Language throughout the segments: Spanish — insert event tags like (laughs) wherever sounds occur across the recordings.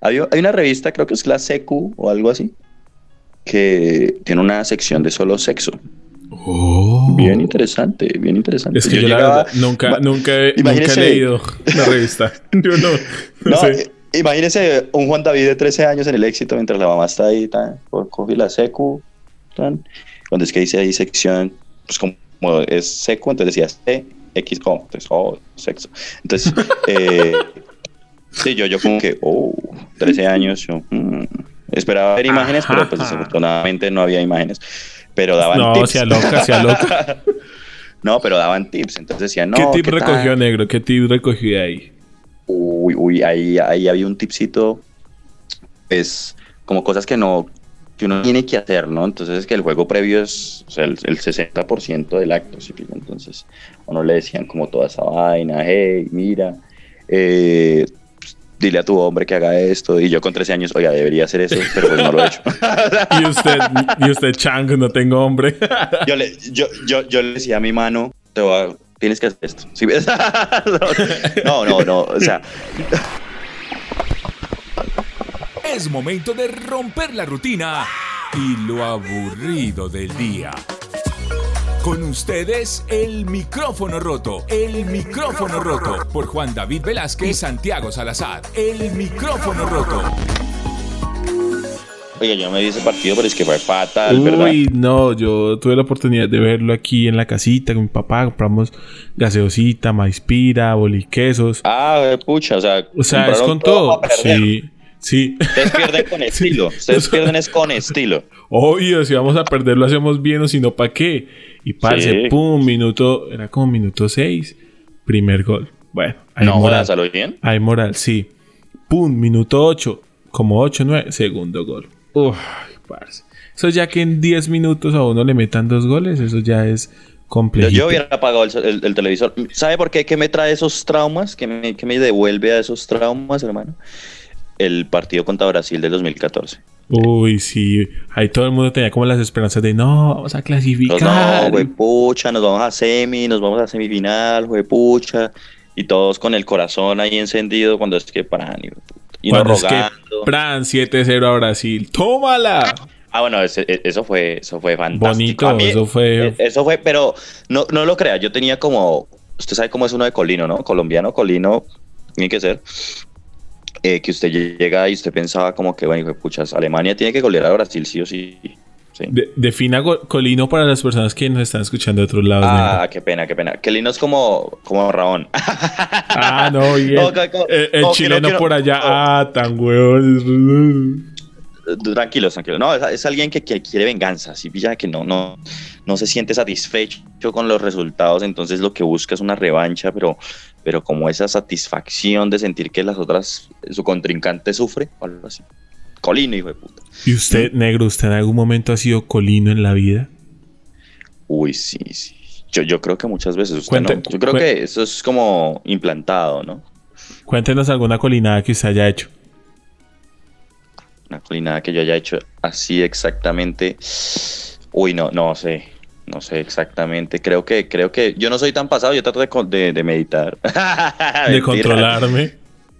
Hay, hay una revista, creo que es la Secu o algo así, que tiene una sección de solo sexo. Oh. Bien interesante, bien interesante. Es que yo, la llegaba- verdad nunca, nunca, he- nunca he leído la revista. (laughs) (laughs) Yo no, no, No, sé. eh, imagínese un Juan David de 13 años en el éxito mientras la mamá está ahí, tan, co- coge la secu, tan, cuando es que dice ahí sección, pues como es secu, entonces decía C, X, O, entonces, oh, sexo. Entonces, (laughs) eh, sí, yo, yo como que, oh, 13 años, yo, mm, esperaba ver imágenes, pero pues desafortunadamente no había imágenes, pero daban No, tips. sea loca, sea loca. (laughs) no, pero daban tips, entonces decían, no, ¿Qué tip ¿qué tal? recogió negro? ¿Qué tip recogió ahí? Uy, uy, ahí, ahí había un tipcito, es como cosas que no, que uno tiene que hacer, ¿no? Entonces es que el juego previo es o sea, el, el 60% del acto, ¿sí? Entonces a uno le decían como toda esa vaina, hey, mira, eh, pues, dile a tu hombre que haga esto, y yo con 13 años, oiga, debería hacer eso, pero pues no lo he hecho. (laughs) Y usted, y usted, Chang, no tengo hombre. (laughs) yo, le, yo, yo, yo le decía a mi mano, te voy a- tienes que hacer esto. ¿Sí ves? (laughs) no, no, no, o sea, Es momento de romper la rutina y lo aburrido del día. Con ustedes, el micrófono roto. El micrófono roto. Por Juan David Velázquez y Santiago Salazar. El micrófono roto. oiga, yo no me vi ese partido, pero es que fue fatal, ¿verdad? Uy, no, yo tuve la oportunidad de verlo aquí en la casita con mi papá. Compramos gaseosita, maispira, boliquesos. Ah, pucha, o sea, O sea, es con todo. perder. Sí, sí. Ustedes pierden con (laughs) estilo. Ustedes pierden es con estilo. Obvio, si vamos a perder lo hacemos bien o si no, ¿para qué? Y parce, Sí. pum, minuto, era como minuto 6, primer gol. Bueno, hay No, moral. jodas, ¿a lo bien? Hay moral, sí. Pum, minuto 8, como 8, 9, segundo gol. Uf, parce. Eso ya que en 10 minutos a uno le metan dos goles, eso ya es Yo, complejo. yo hubiera apagado el, el- el televisor. ¿Sabe por qué? ¿Qué me trae esos traumas? ¿Qué me, qué me devuelve a esos traumas, hermano? El partido contra Brasil del 2014. Uy, sí. Ahí todo el mundo tenía como las esperanzas de no, vamos a Nos, clasificar. no, güey, pucha, nos vamos a semi, nos vamos a semifinal, güey, pucha. Y todos con el corazón ahí encendido cuando es que paran. Y, y Cuando es que, rogando. Pran 7-0 a Brasil. ¡Tómala! Ah, bueno, ese- e- eso fue, eso fue fantástico. Bonito, mí- eso fue- eh, Eso fue, pero no, no lo crea. Yo tenía como, usted sabe cómo es uno de Colino, ¿no? Colombiano, Colino, tiene que ser. Eh, que usted llega y usted pensaba como que, bueno, puchas, Alemania tiene que golear a Brasil sí o sí. sí. De- defina Colino para las personas que nos están escuchando de otros lados. Ah, negro. qué pena, qué pena. Colino es como, como Raón. Ah, no, (laughs) bien. No, co- co- el el no, no chileno quiero- por allá. no. Ah, tan huevón. Tranquilos, tranquilos. No, es, es alguien que, que quiere venganza, si pilla que no, no, no se siente satisfecho con los resultados, entonces lo que busca es una revancha, pero, pero como esa satisfacción de sentir que las otras, su contrincante sufre, o algo así. Colino, hijo de puta. ¿Y usted, negro, usted en algún momento ha sido colino en la vida? Uy, sí, sí. Yo, yo creo que muchas veces usted Cuente- no. Yo creo que eso es como implantado, ¿no? Cuéntenos alguna colinada que usted haya hecho. Una colinada que yo haya hecho así exactamente. Uy, no, no sé. No sé exactamente. Creo que, creo que yo no soy tan pasado. Yo trato de, con- de, de meditar. (laughs) De controlarme.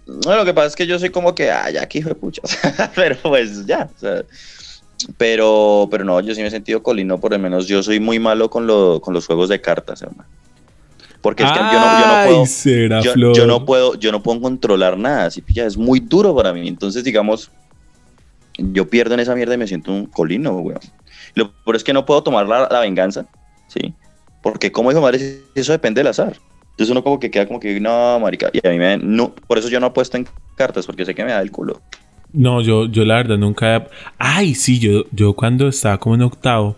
No, lo que pasa es que yo soy como que, ya, que hijo de pucha. (laughs) pero pues ya. o sea, pero, pero no, yo sí me he sentido colino. Por lo menos yo soy muy malo con, lo, con los juegos de cartas, hermano. Porque es que yo no, yo no Ay, puedo. será yo, flor. yo no puedo, yo no puedo controlar nada, así pilla, es muy duro para mí. Entonces, digamos, yo pierdo en esa mierda y me siento un colino, weón. Lo peor es que no puedo tomar la, la venganza, ¿sí? Porque como dijo madre, eso depende del azar. Entonces uno como que queda como que, no, marica, y a mí me, no, por eso yo no apuesto en cartas, porque sé que me da el culo. No, yo, yo la verdad nunca. Ay, sí, yo, yo cuando estaba como en octavo,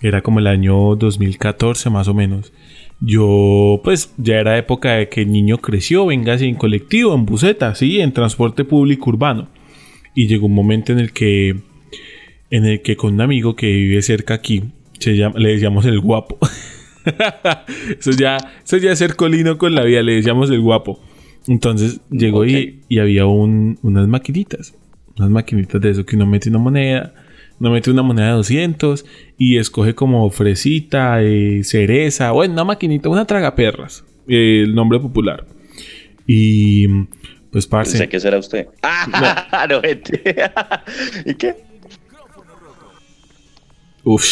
era como el año 2014 más o menos. Yo, pues, ya era época de que el niño creció, venga en colectivo, en buseta, sí, en transporte público urbano. Y llegó un momento en el que, en el que con un amigo que vive cerca aquí, se llama, le decíamos el guapo. (laughs) eso ya, eso ya es ser colino con la vida, le decíamos el guapo. Entonces llegó Ok. y, y había un- unas maquinitas, unas maquinitas de eso que uno mete una moneda, uno mete una moneda de 200 y escoge como fresita, eh, cereza, bueno, una maquinita, una tragaperras, eh, el nombre popular. Y Pues parce. Sé que será usted. Ah, (laughs) no, vete. (laughs) ¿Y qué? Uf.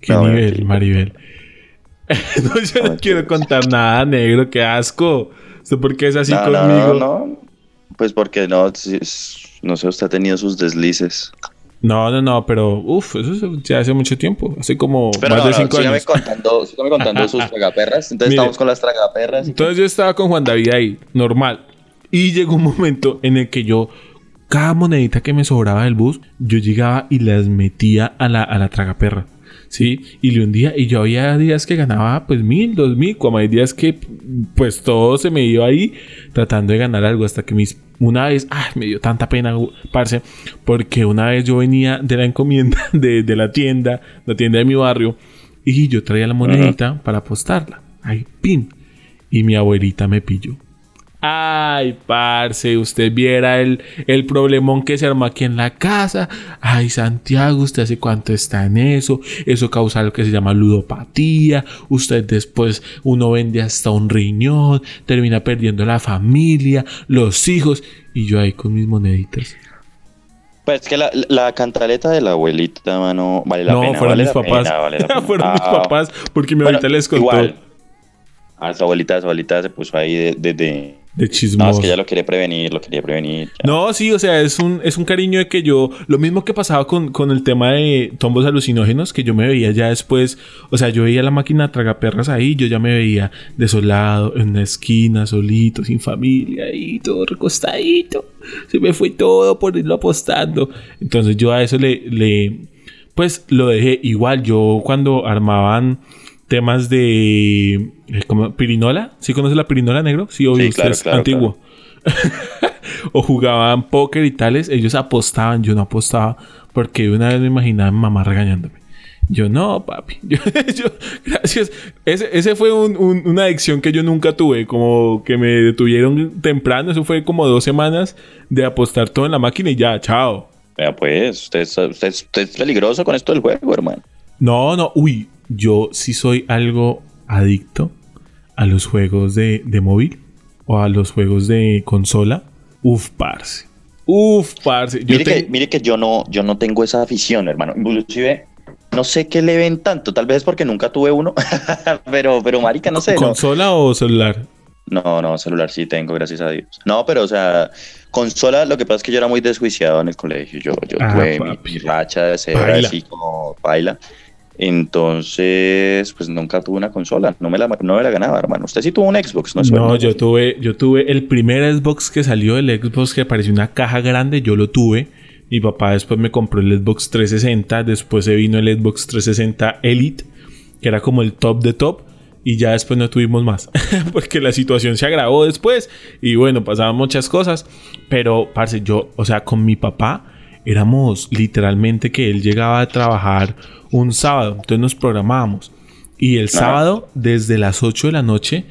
Qué No, nivel, mentira. Maribel. (laughs) no, yo no quiero contar nada, negro. Qué asco. ¿Usted por qué es así no, conmigo? no, no. Pues porque no, no sé, usted ha tenido sus deslices. No, no, no, pero uff, eso es ya hace mucho tiempo, hace como Pero más no, de no, cinco sígame años. contando, sígame contando sus (laughs) tragaperras. Entonces Mire. estamos con las tragaperras. Entonces yo estaba con Juan David ahí, normal. Y llegó un momento en el que yo, cada monedita que me sobraba del bus, yo llegaba y las metía a la, a la tragaperra. ¿Sí? Y le hundía. Y yo había días que ganaba pues mil, dos mil, como hay días que pues todo se me iba ahí tratando de ganar algo. Hasta que mis, una vez, ah, me dio tanta pena, parce, porque una vez yo venía de la encomienda (laughs) de, de la tienda, la tienda de mi barrio, y yo traía la monedita para apostarla. Ahí, pim. Y mi abuelita me pilló. Ay, parce, usted viera el, el problemón que se armó aquí en la casa. Ay, Santiago, ¿usted hace cuánto está en eso? Eso causa lo que se llama ludopatía. Usted después, uno vende hasta un riñón, termina perdiendo la familia, los hijos. Y yo ahí con mis moneditas. Pues es que la, la cantaleta de la abuelita, mano, vale la no, pena. fueron vale mis papás. pena, vale (laughs) fueron mis papás, porque mi bueno, abuelita les contó Igual. Ah, su abuelita, su abuelita se puso ahí de... de, de- de No, chismoso. es que ella lo quiere prevenir, lo quería prevenir. ya. No, sí, o sea, es un, es un cariño de que yo, lo mismo que pasaba con, con el tema de tombos alucinógenos, que yo me veía ya después, o sea, yo veía la máquina tragaperras ahí, yo ya me veía desolado, en una esquina, solito, sin familia, ahí, todo recostadito. Se me fue todo por irlo apostando. Entonces yo a eso le, le pues lo dejé igual, yo cuando armaban temas de eh, pirinola, ¿sí conoces la pirinola negro? Sí, obvio, Sí, usted claro, es claro, antiguo. (laughs) o jugaban póker y tales, ellos apostaban, yo no apostaba porque una vez me imaginaba a mi mamá regañándome. Yo no, papi. (laughs) Yo, yo- gracias. Ese, ese fue un- un- una adicción que yo nunca tuve, como que me detuvieron temprano. Eso fue como dos semanas de apostar todo en la máquina y ya, chao. Vea, pues, usted, usted es peligroso con esto del juego, hermano. No, no, uy, yo sí soy algo adicto a los juegos de, de móvil o a los juegos de consola. Uf, parce. Uf, parce. Yo Mire, que, mire que yo no, yo no tengo esa afición, hermano. Inclusive, no sé qué le ven tanto. Tal vez es porque nunca tuve uno. (laughs) pero, pero, marica, no sé. No, ¿Consola o celular? no, no, celular sí tengo, gracias a Dios. No, pero, o sea, consola, lo que pasa es que yo era muy desjuiciado en el colegio. Yo, yo Ah, tuve mi, papi. mi racha de ser así como baila. Entonces, pues nunca tuve una consola. No me la, no la ganaba, hermano. Usted sí tuvo un Xbox, ¿no? No, yo tuve, yo tuve el primer Xbox que salió, el Xbox que parecía una caja grande, yo lo tuve. Mi papá después me compró el Xbox 360, después se vino el Xbox 360 Elite, que era como el top de top, y ya después no tuvimos más, (laughs) porque la situación se agravó después, y bueno, pasaban muchas cosas, pero, parce, yo, o sea, con mi papá éramos literalmente que él llegaba a trabajar un sábado, entonces nos programábamos, y el sábado, desde las 8 de la noche,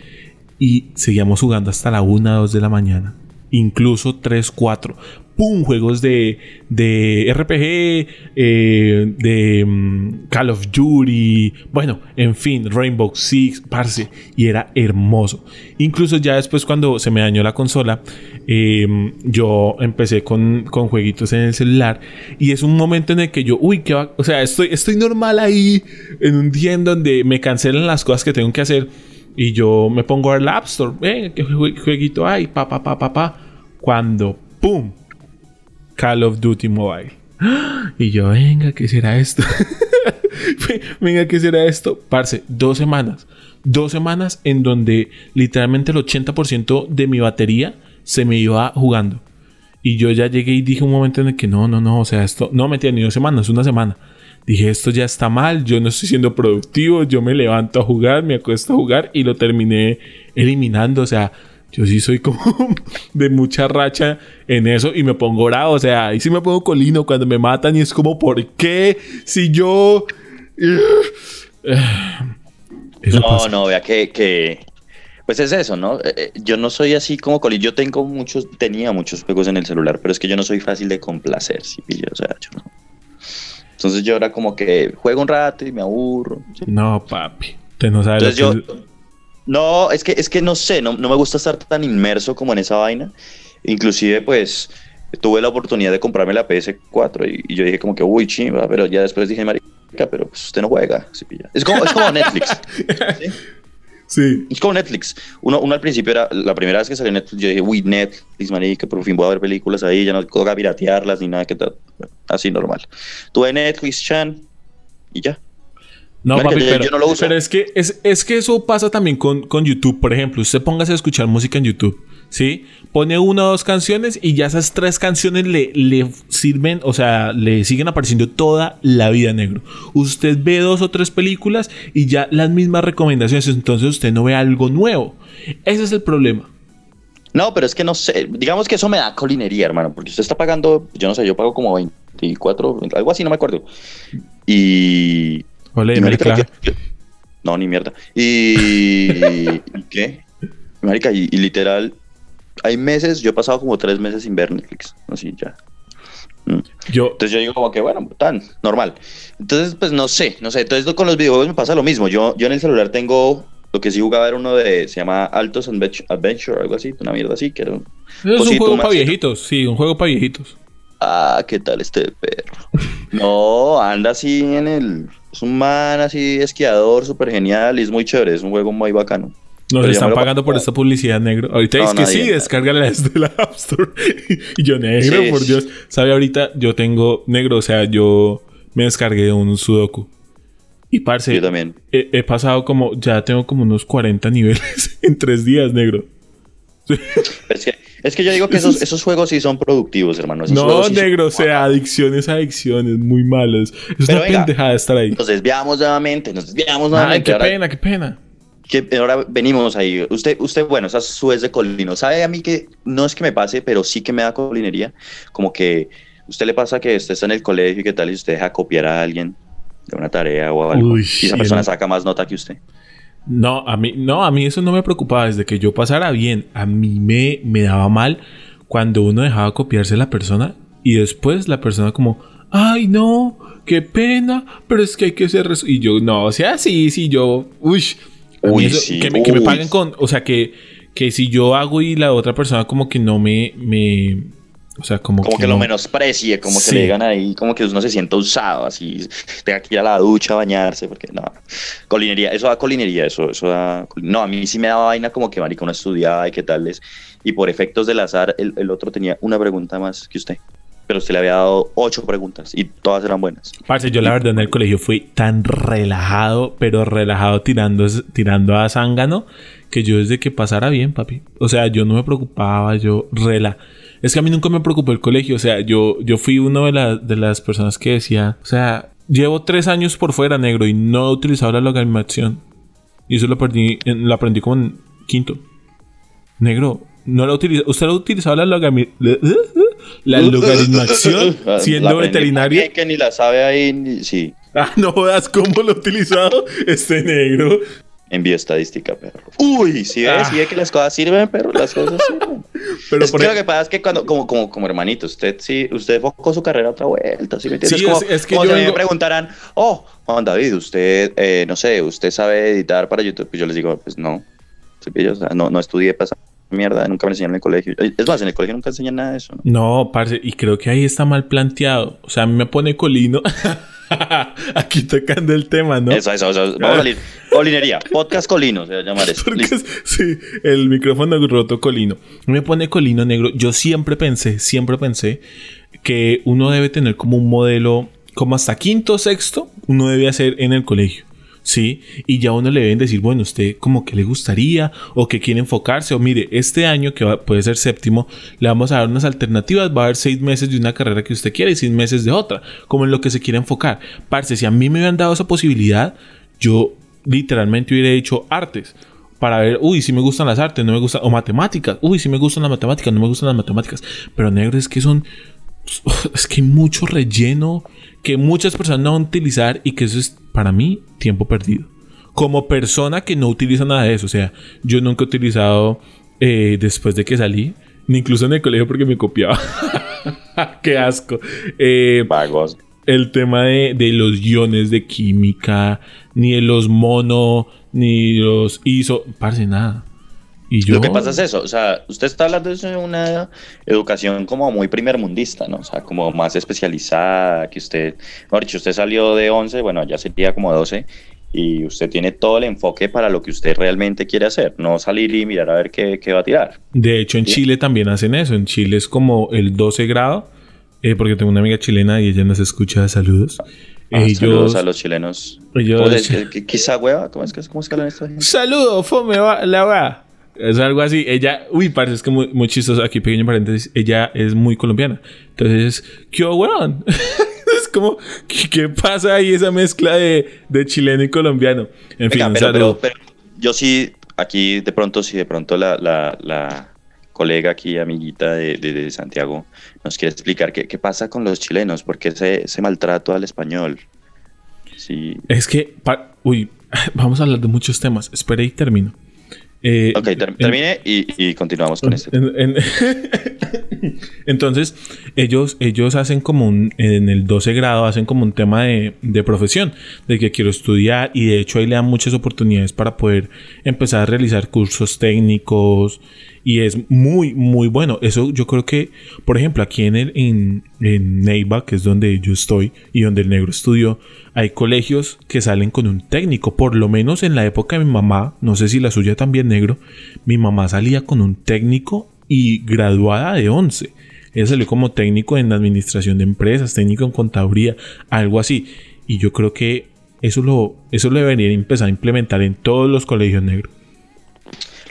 y seguíamos jugando hasta la 1, 2 de la mañana. Incluso 3, 4. ¡Pum! Juegos de, de RPG, eh, de mm, Call of Duty, bueno, en fin, Rainbow Six, parce, y era hermoso. Incluso ya después cuando se me dañó la consola, eh, yo empecé con, con jueguitos en el celular y es un momento en el que yo, uy, qué va, o sea, estoy, estoy normal ahí en un día en donde me cancelan las cosas que tengo que hacer y yo me pongo a ver la App Store, venga, qué jue- jueguito hay, pa, pa, pa, pa, pa, cuando, ¡pum! Call of Duty Mobile. (gasps) Y yo, venga, ¿qué será esto? (laughs) venga, ¿qué será esto? Parce, dos semanas. Dos semanas en donde literalmente el 80% de mi batería se me iba jugando. Y yo ya llegué y dije un momento en el que no, no, no, o sea, esto no me tiene ni dos semanas, una semana. Dije, esto ya está mal, yo no estoy siendo productivo, yo me levanto a jugar, me acuesto a jugar y lo terminé eliminando, o sea, yo sí soy como (laughs) de mucha racha en eso y me pongo bravo, o sea, ahí sí me pongo colino cuando me matan y es como, ¿por qué? Si yo... (sighs) Eso no, pasa. no, vea que, que- Pues es eso, ¿no? Eh, eh, yo no soy así como Coli. Yo tengo muchos, tenía muchos juegos en el celular, pero es que yo no soy fácil de complacer, ¿sí? pilla? O sea, yo no. Entonces yo era como que juego un rato y me aburro. ¿sí? No, papi, usted no sabe Entonces lo yo, que es- No, es que, es que no sé, no, no me gusta estar tan inmerso como en esa vaina. Inclusive, pues, tuve la oportunidad de comprarme la PS4 y, y yo dije como que, uy, chimba, pero ya después dije, marica, pero pues usted no juega. ¿sí pilla? Es, como, es como Netflix. ¿sí? (laughs) Sí. Es como Netflix. Uno, uno al principio era, la primera vez que salió Netflix, yo dije, uy, Netflix, marica, por fin voy a ver películas ahí, ya no toca piratearlas ni nada que tal. Así normal. Tuve Netflix, Chan, y ya. No, Marica, papi, yo- pero, yo no lo uso. pero es que es, es que eso pasa también con, con YouTube, por ejemplo. Usted póngase a escuchar música en YouTube, ¿sí? Pone una o dos canciones y ya esas tres canciones le, le sirven, o sea, le siguen apareciendo toda la vida negro. Usted ve dos o tres películas y ya las mismas recomendaciones, entonces usted no ve algo nuevo. Ese es el problema. No, pero es que no sé, digamos que eso me da colinería, hermano, porque usted está pagando, yo no sé, yo pago como 24, algo así, no me acuerdo. Y... Hola, y marica, yo- no, ni mierda. Y... (laughs) ¿y ¿Qué? Marica, y, y literal, hay meses, yo he pasado como tres meses sin ver Netflix, así ya. Mm. Yo, Entonces yo digo como que, bueno, tan normal. Entonces, pues no sé, no sé. Entonces con los videojuegos me pasa lo mismo. Yo, yo en el celular tengo, lo que sí jugaba era uno de, se llama Altos Advent- Adventure, algo así, una mierda así, que era un- es un juego para viejitos, sí, un juego para viejitos. Ah, ¿qué tal este perro? No, anda así en el... Es un man así esquiador, súper genial y es muy chévere, es un juego muy bacano. Nos Pero están pagando por esta publicidad negro. Ahorita No, es que nadie. sí, descárgala desde la (laughs) App Store. (laughs) y yo, negro, Sí. por Dios. ¿Sabe? Ahorita yo tengo negro, o sea, yo me descargué un Sudoku. Y parce, Yo también. he, he pasado como, ya tengo como unos 40 niveles (laughs) en tres días, negro. Es que, es que yo digo que esos, esos juegos sí son productivos, hermano. esos No, sí negro, o sea, adicciones, adicciones, muy malas. Es Pero una venga. pendejada estar ahí. Nos desviamos nuevamente, nos desviamos Ay, nuevamente. qué ahora- pena, qué pena. que ahora venimos ahí. Usted, usted, bueno, esa su es de colino. ¿Sabe a mí que no es que me pase, pero sí que me da colinería? Como que usted le pasa que usted está en el colegio y qué tal y usted deja copiar a alguien de una tarea o algo. Uy, y esa persona saca más nota que usted. No, a mí, no, a mí eso no me preocupaba. Desde que yo pasara bien, a mí me, me daba mal cuando uno dejaba copiarse la persona y después la persona como, ay no, qué pena, pero es que hay que ser... res-". Y yo, no, o sea, sí, sí, yo, uy, a Uy, eso- sí, que, me, que me paguen con, o sea, que, que si yo hago y la otra persona como que no me, me o sea, como, Como que, lo no- menosprecie, como Sí. que le digan ahí, como que uno se sienta usado, así, tenga que ir a la ducha a bañarse, porque no. Colinería, eso da colinería, eso, eso da. No, a mí sí me daba vaina como que marica uno estudiaba y qué tal es. Y por efectos del azar, el, el otro tenía una pregunta más que usted. Pero usted le había dado ocho preguntas y todas eran buenas. Parce, yo la verdad en el colegio fui tan relajado, pero relajado tirando, tirando a zángano, que yo desde que pasara bien, papi. O sea, yo no me preocupaba, yo rela. Es que a mí nunca me preocupó el colegio. O sea, yo, yo fui uno de, la- de las personas que decía, o sea, llevo tres años por fuera, negro, y no he utilizado la logarithmación. Y eso lo, perdí, lo aprendí como en quinto. Negro, no lo utiliza. ¿Usted lo ha utilizado la logarithmación? La (laughs) logaritmación La siendo veterinario. Que ni la sabe ahí, ni- sí. Ah, no jodas cómo lo he utilizado (laughs) este negro. En bioestadística, perro. Uy, sí ve, Ah. sí ve que las cosas sirven, perro, las cosas sirven. (laughs) Pero es por que ej- lo que pasa es que cuando, como, como, como hermanito, usted sí, usted enfocó su carrera a otra vuelta, ¿sí me entiendes? Sí, como, es- es que como yo si vengo- me preguntaran, oh, Juan David, usted, eh, no sé, usted sabe editar para YouTube, pues yo les digo, pues no, ¿sí pillo? O sea, no, no estudié para mierda, nunca me enseñaron en el colegio. Es más, en el colegio nunca enseñan nada de eso, ¿no? No, parce, y creo que ahí está mal planteado. O sea, a mí me pone colino. (laughs) (laughs) Aquí tocando el tema, ¿no? Eso, eso, eso, vamos a salir. Colinería, podcast colino, se va a llamar eso. Porque sí, el micrófono roto colino. Me pone colino negro. Yo siempre pensé, siempre pensé que uno debe tener como un modelo, como hasta quinto, sexto, uno debe hacer en el colegio. Sí, y ya uno le deben decir, bueno, usted como que le gustaría o que quiere enfocarse, o mire, este año que puede ser séptimo, le vamos a dar unas alternativas, va a haber seis meses de una carrera que usted quiere y seis meses de otra, como en lo que se quiere enfocar. Parce, si a mí me hubieran dado esa posibilidad, yo literalmente hubiera hecho artes para ver, uy, si me gustan las artes, no me gustan, o matemáticas, uy, si me gustan las matemáticas, no me gustan las matemáticas, pero negro es que son, (laughs) es que hay mucho relleno que muchas personas no van a utilizar y que eso es para mí tiempo perdido. Como persona que no utiliza nada de eso, o sea, yo nunca he utilizado eh, después de que salí, ni incluso en el colegio porque me copiaba. (laughs) Qué asco. Eh, Vagos. el tema de, de los guiones de química, ni de los mono, ni los hizo, parce, nada. Y yo, Lo que pasa es eso, o sea, usted está hablando de una educación como muy primermundista, ¿no? O sea, como más especializada, que usted, mejor dicho, usted salió de 11, bueno, ya sería como 12, y usted tiene todo el enfoque para lo que usted realmente quiere hacer, no salir y mirar a ver qué, qué va a tirar. De hecho, en ¿Sí? Chile también hacen eso. En Chile es como el 12 grado, eh, porque tengo una amiga chilena y ella nos escucha. Saludos. Ah, ellos, Saludos a los chilenos. ellos- ¿Cómo es? ¿Qué- qué- ¿Quizá hueva? ¿Cómo es que cómo es que hablan esta (laughs) gente? Saludo, fome, va- la va. Es algo así. Ella, uy, parece es que muy, muy chistoso. Aquí, pequeño paréntesis. Ella es muy colombiana. Entonces, ¿qué weón? (laughs) es como, ¿qué, qué pasa ahí esa mezcla de, de chileno y colombiano? En fin, Venga, un pero, pero- pero yo sí, aquí de pronto, si de pronto la, la- la colega aquí, amiguita de, de- de Santiago, nos quiere explicar qué, qué pasa con los chilenos, por qué ese, ese maltrato al español. Sí. Es que, uy, (laughs) vamos a hablar de muchos temas. Espera y termino. Eh, Ok, ter- en- termine y, y continuamos con este. En- en- (laughs) Entonces, ellos, ellos hacen como un, en el 12 grado, hacen como un tema de, de profesión, de que quiero estudiar y de hecho ahí le dan muchas oportunidades para poder empezar a realizar cursos técnicos y es muy, muy bueno. Eso yo creo que, por ejemplo, aquí en, el, en, en Neiva, que es donde yo estoy y donde el negro estudió, hay colegios que salen con un técnico. Por lo menos en la época de mi mamá, no sé si la suya también negro, mi mamá salía con un técnico y graduada de 11. Ella salió como técnico en administración de empresas, técnico en contaduría, algo así. Y yo creo que eso lo, eso lo empezar a implementar en todos los colegios negros.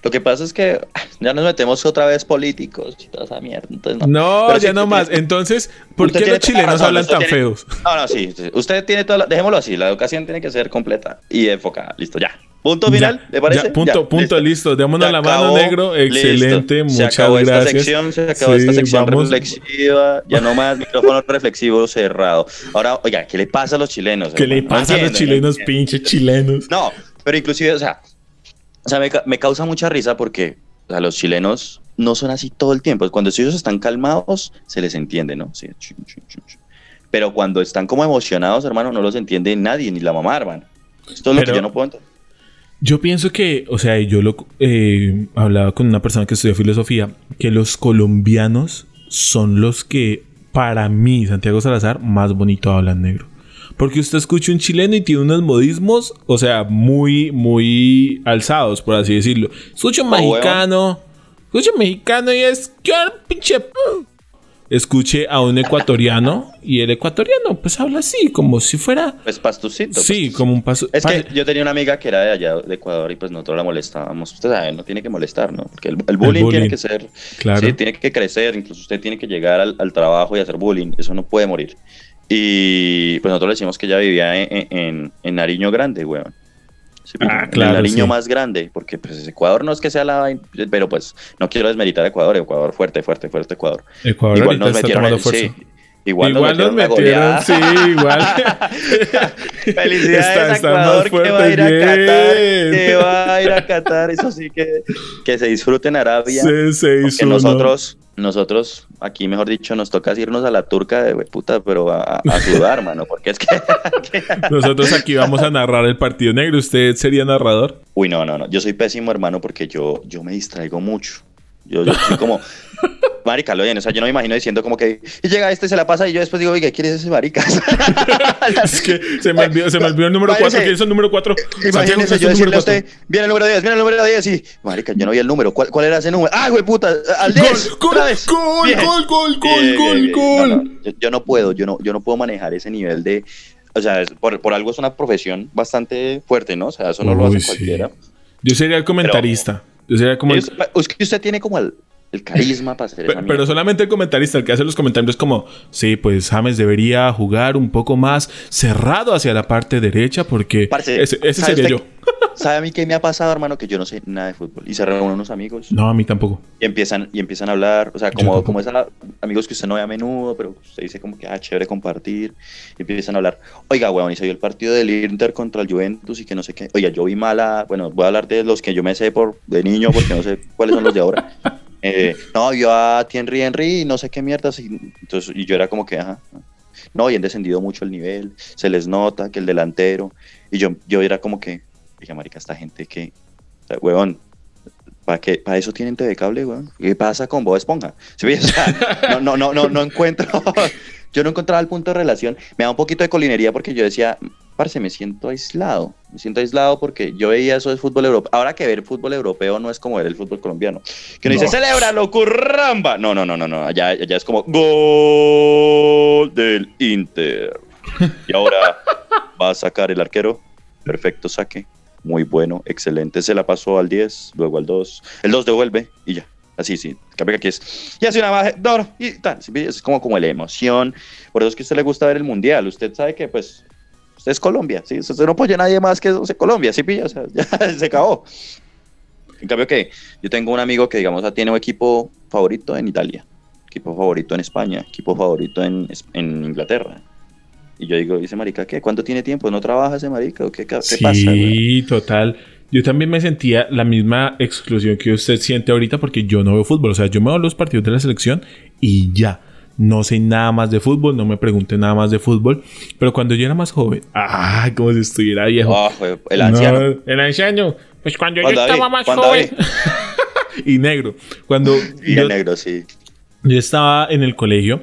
Lo que pasa es que (laughs) ya nos metemos otra vez políticos y toda esa mierda. Entonces, no, ya no más. tiene- Entonces, ¿por qué los chilenos razón, hablan tan tiene- feos? No, no, sí. sí. Usted tiene toda la... Dejémoslo así. La educación tiene que ser completa y enfocada. Listo, ya. Punto final, Ya, ¿le parece? ya, punto, Ya, punto, listo. Démonos Se la mano, negro. Excelente, listo. muchas se acabó gracias. Esta sección, se acabó Sí, esta sección vamos. reflexiva. Ya no más (laughs) micrófono reflexivo cerrado. Ahora, oiga, ¿qué le pasa a los chilenos? ¿Qué le? No pasa a los chilenos, pinches chilenos? No, pero inclusive, o sea, sea me, ca- me causa mucha risa porque o sea, los chilenos no son así todo el tiempo. Cuando ellos están calmados, se les entiende, ¿no? Sí, chun, chun, chun, chun. Pero cuando están como emocionados, hermano, no los entiende nadie, ni la mamá, hermano. Esto es lo Pero- que yo no puedo entender. Yo pienso que, o sea, yo lo eh, hablaba con una persona que estudia filosofía, que los colombianos son los que, para mí, Santiago Salazar, más bonito hablan negro. Porque usted escucha un chileno y tiene unos modismos, o sea, muy, muy alzados, por así decirlo. Escucha un mexicano, escucha un mexicano y es, ¿qué pinche? p-?" Escuche a un ecuatoriano y el ecuatoriano, pues habla así, como si fuera, Pues pastucito. sí, pastucito. como un paso. Es que yo tenía una amiga que era de allá, de Ecuador, y pues nosotros la molestábamos. Usted sabe, no tiene que molestar, ¿no? Porque el, el bullying, bullying. tiene que ser, Claro. sí, tiene que crecer, incluso usted tiene que llegar al, al trabajo y hacer bullying, eso no puede morir. Y pues nosotros le decimos que ella vivía en, en, en Nariño Grande, weón. Sí, Ah, claro, El Nariño sí. más grande, porque pues Ecuador no es que sea la... Pero pues no quiero desmeritar a Ecuador, Ecuador fuerte, fuerte, fuerte Ecuador. Ecuador igual nos metieron, sí, igual, Igual nos una metieron, sí, igual. (laughs) Felicidades Está- a está Ecuador que va a ir a Qatar, que va a ir a Qatar, eso sí que, que se disfruten Arabia. Se, se uno. nosotros, nosotros, aquí mejor dicho, nos toca irnos a la turca de puta, pero a, a sudar, (laughs) mano, porque es (laughs) que... Nosotros aquí vamos a narrar el partido negro. ¿Usted sería narrador? Uy, no, no, no, yo soy pésimo, hermano, porque yo, yo me distraigo mucho. Yo, yo soy como... Marica, lo bien, o sea, yo no me imagino diciendo como que y llega este, se la pasa y yo después digo, oiga, ¿quién es ese marica? (laughs) Es que se me olvidó, se me olvidó el número Váyase. 4. ¿Quién es el número 4? Imagínese yo decirle a usted, viene el número 10, viene el número 10 y, marica, yo no vi el número, ¿cuál, cuál era ese número? ¡Ah, güey, puta! ¡Al 10! Gol, gol, Bien. gol, gol, gol, gol, gol. No, no, yo, yo no puedo, yo no, yo no puedo manejar ese nivel de, o sea, por, por algo es una profesión bastante fuerte, ¿no? O sea, eso no lo Uy, hace sí. cualquiera. Yo sería el comentarista. Yo sería como el- es que usted tiene como el, el carisma para hacer Pero mierda. solamente el comentarista, el que hace los comentarios es como, sí, pues James debería jugar un poco más cerrado hacia la parte derecha porque Parce, ese, ese ¿sabe sería yo. ¿Sabe a mí qué me ha pasado, hermano? Que yo no sé nada de fútbol. Y se reúnen unos amigos No, a mí tampoco. y empiezan, y empiezan a hablar. O sea, como, como esos amigos que usted no ve a menudo, pero usted dice como que, ah, chévere compartir. Y empiezan a hablar. Oiga, weón, y se vio el partido del Inter contra el Juventus y que no sé qué. Oiga, yo vi mala. Bueno, voy a hablar de los que yo me sé por de niño porque no sé cuáles son los de ahora. (laughs) Eh, no, vio a Thierry Henry y no sé qué mierdas. Y, entonces, y yo era como que, ajá. No, y han descendido mucho el nivel. Se les nota que el delantero. Y yo, yo era como que, dije, marica, esta gente que, o sea, huevón, ¿para qué? ¿Para eso tienen TV cable, weón? ¿Qué pasa con Bob Esponja? No, no, no, no, no encuentro, yo no encontraba el punto de relación. Me da un poquito de colinería porque yo decía, parce, me siento aislado. Me siento aislado porque yo veía eso de fútbol europeo. Ahora que ver fútbol europeo no es como ver el fútbol colombiano. Que uno dice, celébralo, curramba. No, no, no, no, no. Allá, allá es como gol del Inter. Y ahora va a sacar el arquero. Perfecto saque. Muy bueno, excelente. Se la pasó al 10, luego al 2. El 2 devuelve y ya. Así, sí. Cambia que aquí es. Y hace una baja, no, y tal. Es como, como la emoción. Por eso es que a usted le gusta ver el mundial. Usted sabe que, pues, usted es Colombia. ¿sí? Usted no apoya a nadie más que Colombia. ¿Sí pilla? O sea, (laughs) ya se acabó. En cambio, que yo tengo un amigo que, digamos, tiene un equipo favorito en Italia, equipo favorito en España, equipo favorito en, en Inglaterra. Y yo digo, dice marica, ¿qué? ¿Cuánto tiene tiempo? ¿No trabaja ese marica? ¿O qué, qué sí, pasa? Sí, total. Yo también me sentía la misma exclusión que usted siente ahorita porque yo no veo fútbol. O sea, yo me veo los partidos de la selección y ya. No sé nada más de fútbol, no me pregunte nada más de fútbol. Pero cuando yo era más joven, ¡ah! Como si estuviera viejo. Oh, el anciano. No, el anciano. Pues cuando yo estaba más joven. (laughs) y negro. Cuando (laughs) Y yo, negro, sí. yo estaba en el colegio,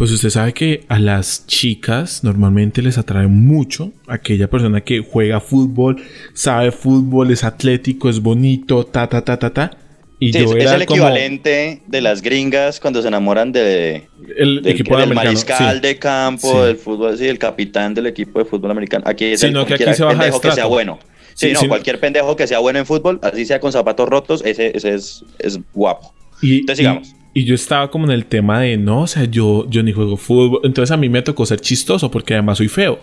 pues usted sabe que a las chicas normalmente les atrae mucho aquella persona que juega fútbol, sabe fútbol, es atlético, es bonito, ta, ta, ta, ta, ta. Y Sí, yo es, era el como equivalente de las gringas cuando se enamoran de, el del, equipo del americano. mariscal sí. de campo, Sí. del fútbol, sí, el capitán del equipo de fútbol americano. Aquí es el que aquí se baja de pendejo que sea bueno. Sí, Sí, no, sí. cualquier pendejo que sea bueno en fútbol, así sea con zapatos rotos, ese, ese es, es guapo. Y, Entonces, sigamos. Y, yo estaba como en el tema de no, o sea, yo, yo ni juego fútbol. Entonces a mí me tocó ser chistoso porque además soy feo.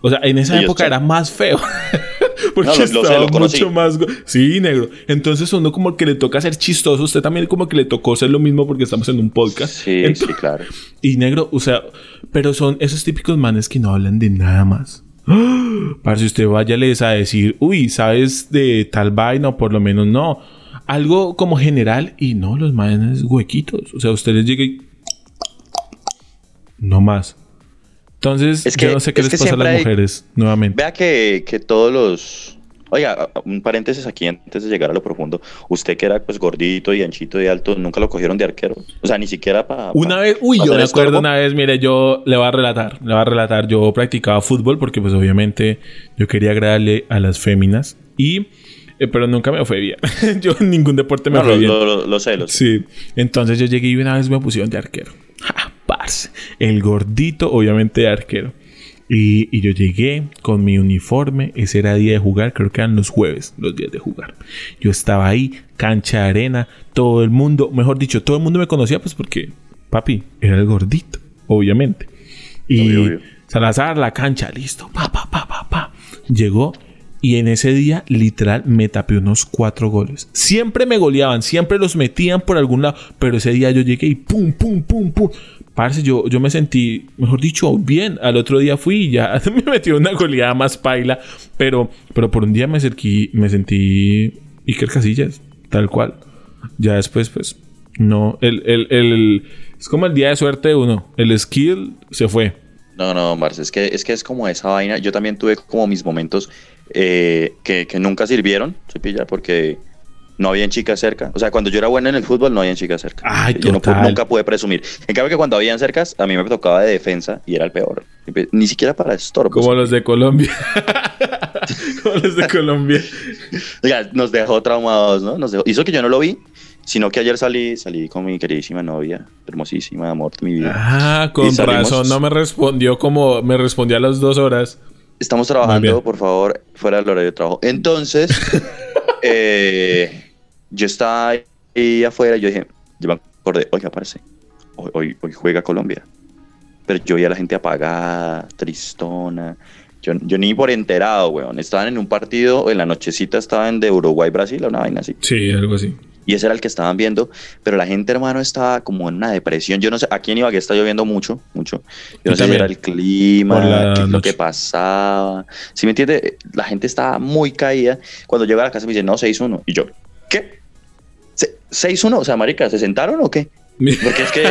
O sea, en esa Sí, época era más feo. (laughs) porque No, lo- estaba lo mucho más. Sí, negro. Entonces uno como que le toca ser chistoso. Usted también como que le tocó ser lo mismo porque estamos en un podcast. Sí, Entonces- sí, claro. Y negro, o sea, pero son esos típicos manes que no hablan de nada más. (gasps) Para si usted váyales a decir, uy, ¿sabes de tal vaina? O por lo menos no. Algo como general y no, los manes huequitos. O sea, usted les llega y... No más. Entonces, Es que- yo no sé qué es les pasa a las siempre hay- mujeres nuevamente. Vea que, que todos los... Oiga, un paréntesis aquí antes de llegar a lo profundo. Usted que era pues gordito y anchito y alto, nunca lo cogieron de arquero. O sea, ni siquiera para... Una vez, uy, yo me acuerdo una vez, mire, yo le voy a relatar, le voy a relatar, yo practicaba fútbol porque pues obviamente yo quería agradarle a las féminas y, eh, pero nunca me fue bien. (laughs) yo en ningún deporte me No, fue lo, bien. lo, lo- lo sé, lo sé. Sí, entonces yo llegué y una vez me pusieron de arquero. (laughs) ¡Ja, parce! El gordito, obviamente, de arquero. Y, y yo llegué con mi uniforme. Ese era día de jugar, creo que eran los jueves, los días de jugar. Yo estaba ahí, cancha de arena, todo el mundo, mejor dicho, todo el mundo me conocía, pues porque, papi, era el gordito, obviamente. Y Obvio, obvio. Salazar, la cancha, listo, pa, pa, pa, pa, pa. Llegó y en ese día, literal, me tapé unos cuatro goles. Siempre me goleaban, siempre los metían por algún lado. Pero ese día yo llegué y pum, pum, pum, pum. Parce, yo, yo me sentí, mejor dicho, bien. Al otro día fui y ya (laughs) me metí una goleada más paila. Pero, pero por un día me, acerquí, me sentí Iker Casillas, tal cual. Ya después, pues, no. El, el, el- es como el día de suerte de uno. El skill se fue. No, no, Marce, es que, es que es como esa vaina. Yo también tuve como mis momentos eh, que, que nunca sirvieron, se pilla, porque no habían chicas cerca. O sea, cuando yo era bueno en el fútbol, no habían chicas cerca. Ay, yo no nunca pude presumir. En cambio, que cuando habían cercas, a mí me tocaba de defensa y era el peor. Ni siquiera para estorbo. Como los de Colombia. (laughs) como los de Colombia. (laughs) Oiga, nos dejó traumados, ¿no? Nos dejó. Hizo que yo no lo vi, sino que ayer salí, salí con mi queridísima novia, hermosísima, amor de mi vida. Ah, con razón. No me respondió como me respondió a las dos horas. Estamos trabajando, por favor, fuera del horario de trabajo. Entonces, (laughs) eh, yo estaba ahí afuera y yo dije, yo me acordé, oiga, parece, hoy, hoy, hoy juega Colombia. Pero yo vi a la gente apagada, tristona. Yo, yo ni por enterado, weón. Estaban en un partido, en la nochecita estaban de Uruguay-Brasil, una vaina así. Sí, algo así. Y ese era el que estaban viendo, pero la gente, hermano, estaba como en una depresión. Yo no sé, aquí en Ibagué está lloviendo mucho, mucho. Yo no sé si era el clima, qué es lo que pasaba. Si me entiende, la gente estaba muy caída. Cuando llego a la casa me dicen, no, 6-1. Y yo, ¿qué? Se- ¿6-1? O sea, marica, ¿se sentaron o qué? Porque es que.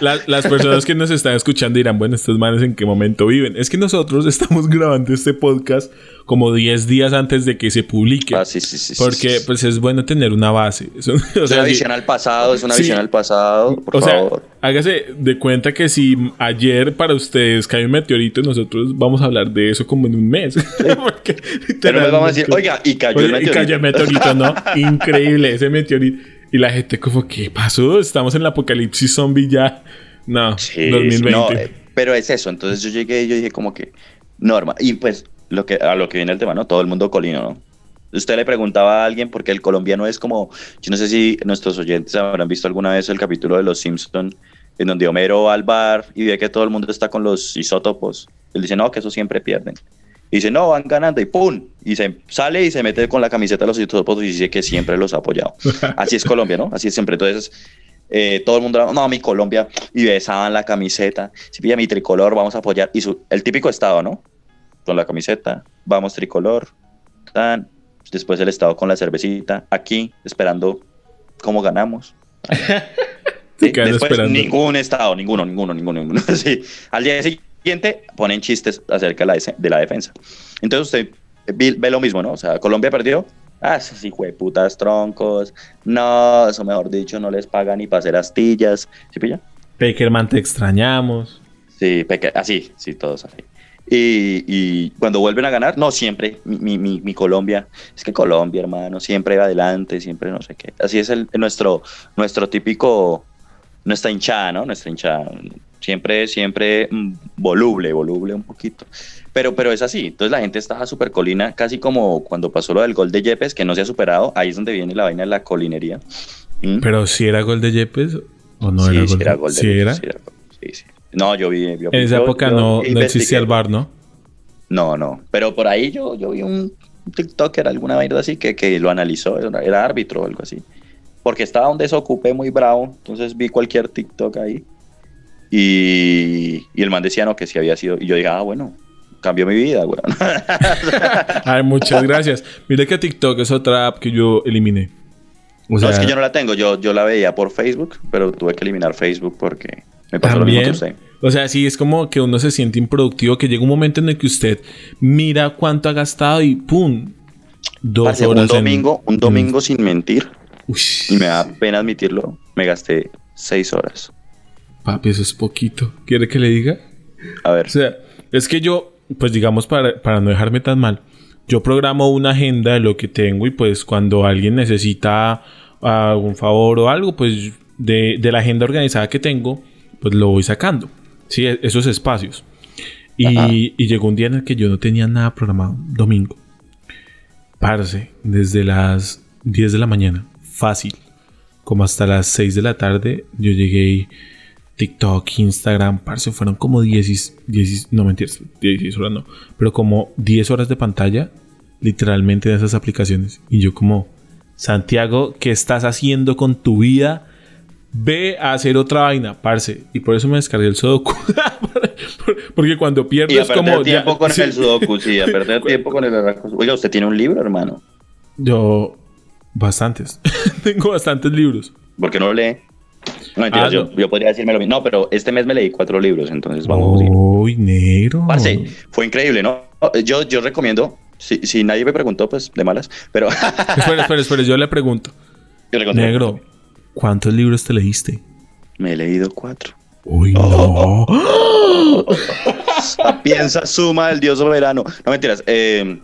(laughs) las personas que nos están escuchando dirán, bueno, estos manes en qué momento viven. Es que nosotros (laughs) estamos grabando este podcast como 10 días antes de que se publique. Ah, sí, sí, sí. Porque pues es bueno tener una base. (laughs) Es, una visión al pasado, es una visión al pasado. Por o favor. sea, hágase de cuenta que si ayer para ustedes cae un meteorito, nosotros vamos a hablar de eso como en un mes. Pero nos vamos a decir, oiga, y cayó el meteorito. Y cayó el meteorito, ¿no? Increíble ese meteorito. Y la gente como, ¿qué pasó? Estamos en el apocalipsis zombie ya. No, 2020. No, eh, pero es eso. Entonces yo llegué y yo dije como que, norma. Y pues lo que, a lo que viene el tema, ¿no? Todo el mundo colino, ¿no? Usted le preguntaba a alguien porque el colombiano es como, yo no sé si nuestros oyentes habrán visto alguna vez el capítulo de Los Simpson en donde Homero va al bar y ve que todo el mundo está con los isótopos. Él dice, no, que eso siempre pierden. Y dice, no, van ganando y ¡pum! Y se sale y se mete con la camiseta de los isótopos y dice que siempre los ha apoyado. (laughs) Así es Colombia, ¿no? Así es siempre. Entonces, eh, todo el mundo, no, mi Colombia, y besaban la camiseta. Si pilla mi tricolor, vamos a apoyar. Y su, el típico estado, ¿no? Con la camiseta, vamos tricolor, tan. Después el estado con la cervecita, aquí, esperando cómo ganamos. (laughs) Después, ningún estado, ninguno, ninguno, ninguno, ninguno. (laughs) sí. Al día siguiente siguiente ponen chistes acerca de la, defensa. Entonces usted ve, lo mismo, ¿no? O sea, Colombia perdió. Ah, esos putas troncos. No, eso mejor dicho, no les pagan ni para hacer astillas. ¿Sí pilla? Peckerman, te extrañamos. Sí, así, sí, todos así. Y, cuando vuelven a ganar, no, siempre, mi, mi, mi, Colombia, es que Colombia, hermano, siempre va adelante, siempre no sé qué. Así es el, nuestro, nuestro típico, nuestra hinchada, ¿no? Nuestra hinchada Siempre, siempre mm, voluble, voluble un poquito. Pero, pero es así. Entonces la gente estaba súper colina, casi como cuando pasó lo del gol de Yepes, que no se ha superado. Ahí es donde viene la vaina de la colinería. ¿Mm? Pero si era gol de Yepes o no era, gol, era gol de ¿Sí era? Sí, sí. No, yo vi. en esa época no, no existía el bar, ¿no? No, no. Pero por ahí yo, yo vi un TikToker, alguna vaina así, que, que lo analizó. Era árbitro o algo así. Porque estaba un desocupé muy bravo. Entonces vi cualquier TikTok ahí. Y, el man decía no, que sí había sido. Y yo dije, ah, bueno, cambió mi vida, güey. (laughs) Ay, muchas gracias. Mire que TikTok es otra app que yo eliminé. O sea, no, es que yo no la tengo, yo, yo la veía por Facebook, pero tuve que eliminar Facebook porque me pasó lo mismo que usted. O sea, sí, es como que uno se siente improductivo, que llega un momento en el que usted mira cuánto ha gastado y ¡pum! Dos horas. Un domingo, un domingo sin mentir. Y me da pena admitirlo, me gasté seis horas. Papi, eso es poquito. ¿Quiere que le diga? A ver. O sea, es que yo, pues digamos, para, para no dejarme tan mal, yo programo una agenda de lo que tengo y pues cuando alguien necesita algún favor o algo, pues de, de la agenda organizada que tengo, pues lo voy sacando. Sí, e, esos espacios. Y, y, llegó un día en el que yo no tenía nada programado, domingo. Parce, desde las 10 de la mañana, fácil, como hasta las 6 de la tarde, yo llegué y TikTok, Instagram, parce, fueron como 10, 10 no mentiras, 16 horas no, pero como 10 horas de pantalla, literalmente de esas aplicaciones. Y yo como, Santiago, ¿qué estás haciendo con tu vida? Ve a hacer otra vaina, parce. Y por eso me descargué el Sudoku. (laughs) Porque cuando pierdes y a como... tiempo con el Sudoku, sí, a perder (laughs) tiempo con el Oiga, ¿usted tiene un libro, hermano? Yo... Bastantes. (laughs) Tengo bastantes libros. ¿Por qué no lo lee? No, ah, yo, yo, podría decirme lo mismo. No, pero este mes me leí cuatro libros, entonces vamos. Uy, negro. Parce, fue increíble, ¿no? Yo, yo recomiendo, si, si nadie me preguntó, pues de malas, pero... (laughs) espera, espera, espera, yo le pregunto. Yo le negro, ¿cuántos libros te leíste? Me he leído cuatro. Uy, no. (laughs) Piensa, suma el dios soberano. No mentiras. Eh,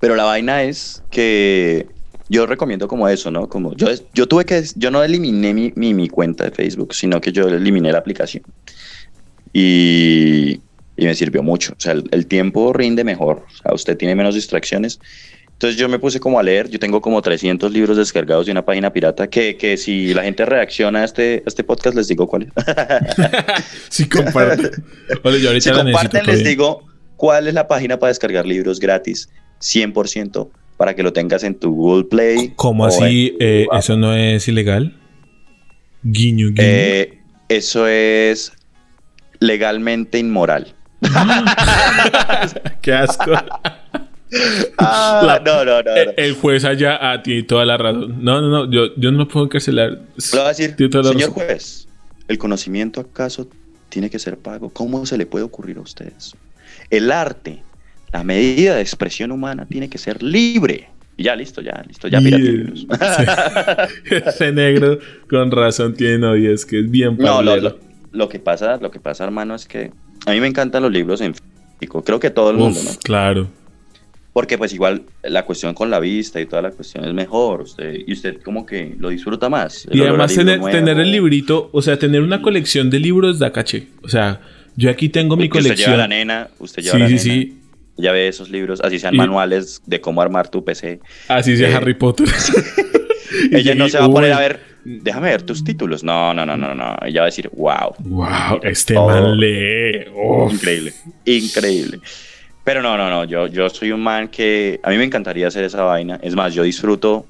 pero la vaina es que yo recomiendo como eso, ¿no? Como yo, yo tuve que, yo no eliminé mi, mi, cuenta de Facebook, sino que yo eliminé la aplicación. Y, y me sirvió mucho. O sea, el, tiempo rinde mejor. O sea, usted tiene menos distracciones. Entonces yo me puse como a leer, yo tengo como 300 libros descargados de una página pirata que, que si la gente reacciona a este, este podcast les digo cuál es. (laughs) si comparten. si comparten les digo cuál es la página para descargar libros gratis, 100% para que lo tengas en tu Google Play. ¿Cómo así? Eh, ¿Eso no es ilegal? Guiño, guiño. Eh, eso es legalmente inmoral. (laughs) Qué asco. Ah, no, no, no, no. El, el juez allá ah, tiene toda la razón. No, no, no, yo, yo no lo puedo encarcelar. Le voy a decir, señor razón. juez, ¿el conocimiento acaso tiene que ser pago? ¿Cómo se le puede ocurrir a usted eso? El arte, la medida de expresión humana tiene que ser libre. Y ya, listo, ya, listo, ya, sí. (laughs) (laughs) Ese negro con razón tiene novia, es que es bien No, lo, lo- lo que pasa, lo que pasa, hermano, es que a mí me encantan los libros en físico. Creo que todo el mundo, ¿no? claro. Porque pues igual la cuestión con la vista y toda la cuestión es mejor. Usted, y usted como que lo disfruta más. Y además tener, tener el librito, o sea, tener una colección de libros da caché. O sea, yo aquí tengo mi Que Usted lleva a la colección. nena, usted lleva Sí, a la sí, nena. sí. Ya ve esos libros, así sean Y- manuales de cómo armar tu PC. Así sea Eh, Harry Potter. (laughs) Ella no se va a poner a ver, déjame ver tus títulos. No, no, no, no, no. Ella va a decir, wow. Wow, este Oh. man lee. Uf. Increíble, increíble. Pero no, no, no, yo, yo soy un man que a mí me encantaría hacer esa vaina. Es más, yo disfruto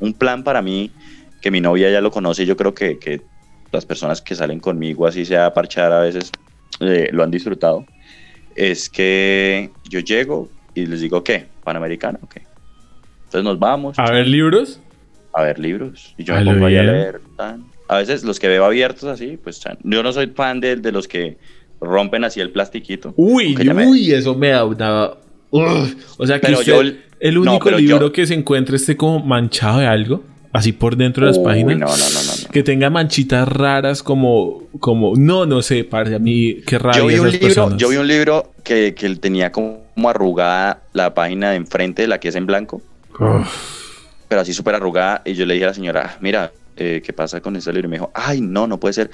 un plan para mí, que mi novia ya lo conoce, yo creo que, que las personas que salen conmigo, así sea a parchar a veces, eh, lo han disfrutado. Es que yo llego y les digo, ¿qué? ¿Panamericana? Ok. Entonces nos vamos A ver, libros. a ver libros y yo A me lo pongo ahí a leer. tan. A veces los que veo abiertos así, pues tan. yo no soy fan de, de los que rompen así el plastiquito. Uy, me- uy, eso me da una. Uf. O sea, que Pero usted, yo- el único libro yo- que se encuentre esté como manchado de algo, así por dentro de las Uy, páginas. No, no, no, no. no. Que tenga manchitas raras como, como, no, no sé, para mí, qué rabia Yo vi, un libro, personas. yo vi un libro que, que tenía como arrugada la página de enfrente, la que es en blanco, Uf. pero así súper arrugada. Y yo le dije a la señora, "Ah, mira, eh, ¿qué pasa con ese libro? Y me dijo, ay, no, no puede ser.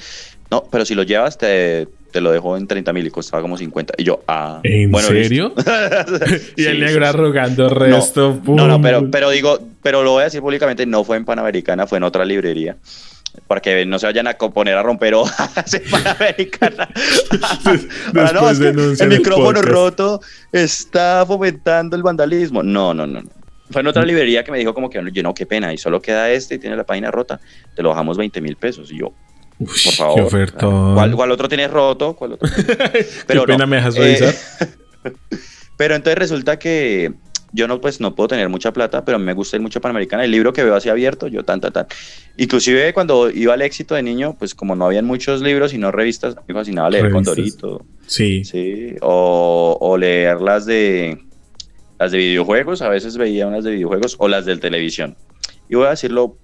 No, pero si lo llevas, te, te lo dejo en 30 mil y costaba como 50. Y yo, ah, ¿En bueno, serio? (laughs) y el Sí, negro sí, sí. arrugando resto. No, no, pero, pero digo, pero lo voy a decir públicamente, no fue en Panamericana, fue en otra librería. Porque no se vayan a poner a romper hojas (laughs) en Panamericana. (laughs) Ahora, no, es que el el micrófono podcast. roto está fomentando el vandalismo. No, no, no. Fue en Mm. otra librería que me dijo como que, yo no, qué pena, y solo queda este y tiene la página rota, te lo bajamos 20 mil pesos. Y yo, por favor. Qué. ¿Cuál, cuál otro tienes roto? ¿Cuál otro? (laughs) qué no. pena me dejas Eh, revisar. (laughs) Pero entonces resulta que yo no, pues, no puedo tener mucha plata, pero me gusta ir mucho a Panamericana. El libro que veo así abierto, yo tan, tan, tan. Inclusive cuando iba al éxito de niño, pues como no habían muchos libros y no revistas, me fascinaba leer Revistas. Condorito, sí. sí, o, o leer las de, las de videojuegos, a veces veía unas de videojuegos, o las de televisión. Y voy a decirlo,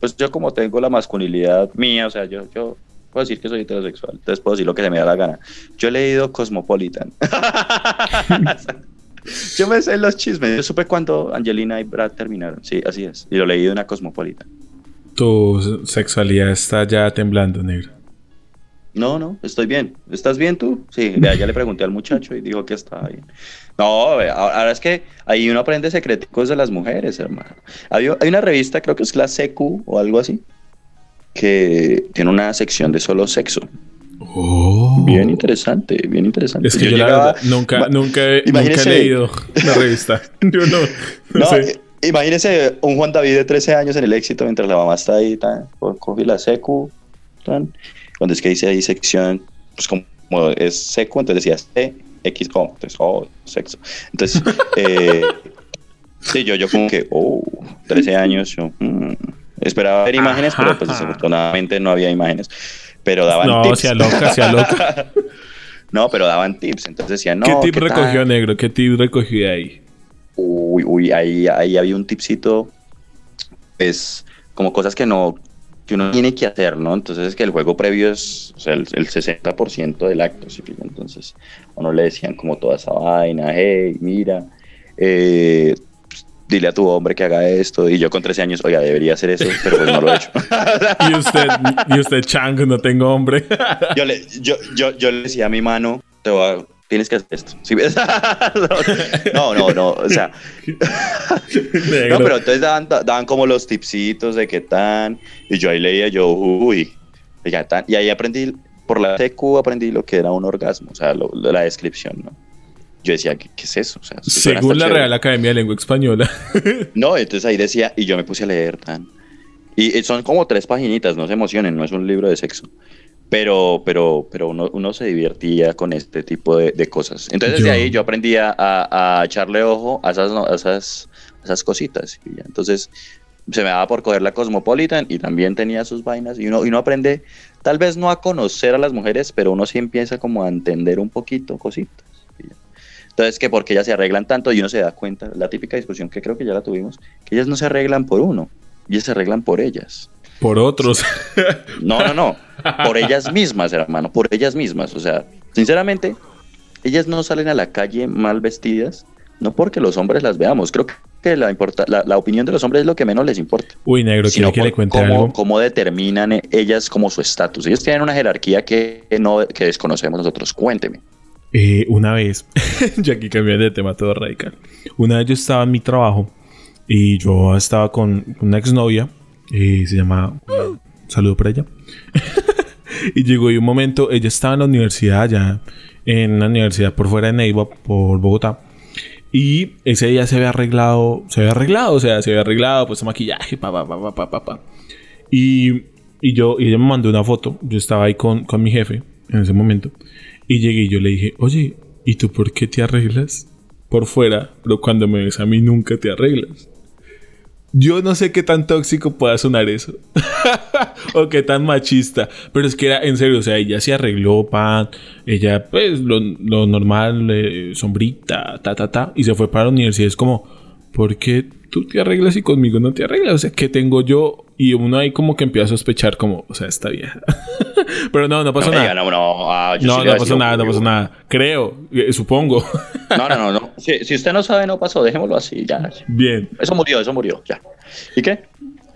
pues yo como tengo la masculinidad mía, o sea, yo, yo puedo decir que soy heterosexual, entonces puedo decir lo que se me da la gana. Yo he leído Cosmopolitan. (laughs) Yo me sé los chismes. Yo supe cuando Angelina y Brad terminaron. Sí, así es. Y lo leí de una Cosmopolitan. Tu sexualidad está ya temblando, negro. No, no, estoy bien. ¿Estás bien tú? Sí, vea, ya le pregunté al muchacho y dijo que estaba bien. No, vea, ahora es que ahí uno aprende secreticos de las mujeres, hermano. Hay, hay una revista, creo que es la CQ o algo así, que tiene una sección de solo sexo. Oh. Bien interesante, bien interesante. Es que yo, la llegaba- verdad nunca, nunca, he- nunca he leído la revista. (laughs) Yo no, no, No, sé. eh, imagínese un Juan David de 13 años en el éxito mientras la mamá está ahí, tan, co- coge la secu, tan, cuando es que dice ahí sección, pues como, es secu, entonces decía C, X, O, entonces, oh, sexo. Entonces, (laughs) eh, sí, yo, yo como que, oh, 13 años, yo mm, esperaba ver imágenes, pero pues desafortunadamente no había imágenes. Pero daban No, tips. sea loca, sea loca. (laughs) no, pero daban tips, entonces decían, no, ¿Qué tip ¿qué tal? recogió, negro? ¿Qué tip recogió ahí? Uy, uy, ahí, ahí había un tipcito, es como cosas que no, que uno tiene que hacer, ¿no? Entonces es que el juego previo es o sea, el, el 60% del acto, ¿sí? Entonces a uno le decían como toda esa vaina, hey, mira, eh, pues, dile a tu hombre que haga esto, y yo con 13 años, oiga, debería hacer eso, pero pues no lo he hecho. (laughs) Y usted, y usted, chango, no tengo hombre. yo, le, yo, yo, yo le decía a mi mano, te voy a- tienes que hacer esto. ¿Sí ves? (laughs) no, no, no, o sea. (laughs) No, pero entonces daban, daban como los tipsitos de qué tan, y yo ahí leía yo, uy, y ya tan, y ahí aprendí, por la TQ aprendí lo que era un orgasmo, o sea, lo- lo- la descripción, ¿no? Yo decía, ¿qué, qué es eso? O sea, Según la chévere. Real Academia de Lengua Española. (laughs) No, entonces ahí decía, y yo me puse a leer tan. Y son como tres paginitas, no se emocionen, no es un libro de sexo. Pero, pero, pero uno, uno se divertía con este tipo de, de cosas. Entonces, Yo- ahí yo aprendí a, a echarle ojo a esas, a esas, a esas cositas. y ya. Entonces, se me daba por coger la Cosmopolitan y también tenía sus vainas. Y uno, y uno aprende, tal vez no a conocer a las mujeres, pero uno sí empieza como a entender un poquito cositas. y ya. Entonces, que porque ellas se arreglan tanto y uno se da cuenta, la típica discusión que creo que ya la tuvimos, que ellas no se arreglan por uno, ellas se arreglan por ellas. Por otros. (laughs) No, no, no. Por ellas mismas, hermano. Por ellas mismas. O sea, sinceramente, ellas no salen a la calle mal vestidas, no porque los hombres las veamos. Creo que la, importa, la, la opinión de los hombres es lo que menos les importa. Uy, negro, Sino quiero que le cuente cómo, algo. cómo determinan ellas como su estatus. Ellos tienen una jerarquía que, no, que desconocemos nosotros. Cuénteme. Eh, una vez, (laughs) ya aquí cambié de tema todo radical. Una vez yo estaba en mi trabajo y yo estaba con una exnovia, eh, se llama. Saludo para ella. (laughs) y llegó y un momento, ella estaba en la universidad, ya en una universidad por fuera de Neiva, por Bogotá. Y ese día se había arreglado, se había arreglado, o sea, se había arreglado, pues maquillaje, pa, pa, pa, pa, pa, pa. Y, y yo, y ella me mandó una foto. Yo estaba ahí con, con mi jefe en ese momento. Y llegué y yo le dije, oye, ¿y tú por qué te arreglas por fuera? Pero cuando me ves a mí nunca te arreglas. Yo no sé qué tan tóxico pueda sonar eso. (laughs) o qué tan machista. Pero es que era, en serio, o sea, ella se arregló, pan. Ella, pues, lo, normal, eh, sombrita, ta, ta, ta. Y se fue para la universidad. Es como, ¿por qué tú te arreglas y conmigo no te arreglas? O sea, ¿qué tengo yo? Y uno ahí como que empieza a sospechar, como, o sea, esta vieja. (laughs) Pero no, no pasó No, nada. no, no, ah, yo No, sí le no voy a pasó nada, no pasó nada. Creo, eh, supongo. No, no, no. no. Si, si usted no sabe, no pasó. Dejémoslo así, ya. Bien. Eso murió, eso murió, ya. ¿Y qué?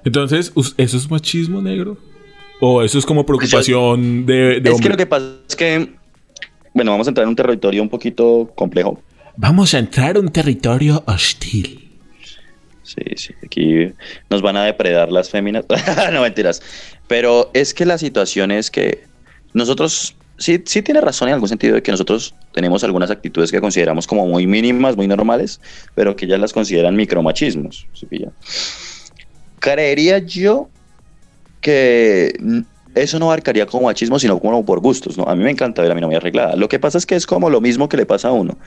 Entonces, ¿eso es machismo negro? ¿O eso es como preocupación de, de es que lo que pasa es que, bueno, vamos a entrar en un territorio un poquito complejo. Vamos a entrar a un territorio hostil. Sí, sí, aquí nos van a depredar las féminas. (laughs) no mentiras. Pero es que la situación es que nosotros, sí, sí tiene razón en algún sentido de que nosotros tenemos algunas actitudes que consideramos como muy mínimas, muy normales, pero que ellas las consideran micromachismos. ¿sí pilla? Creería yo que eso no abarcaría como machismo, sino como por gustos, ¿no? A mí me encanta ver a mi novia arreglada. Lo que pasa es que es como lo mismo que le pasa a uno.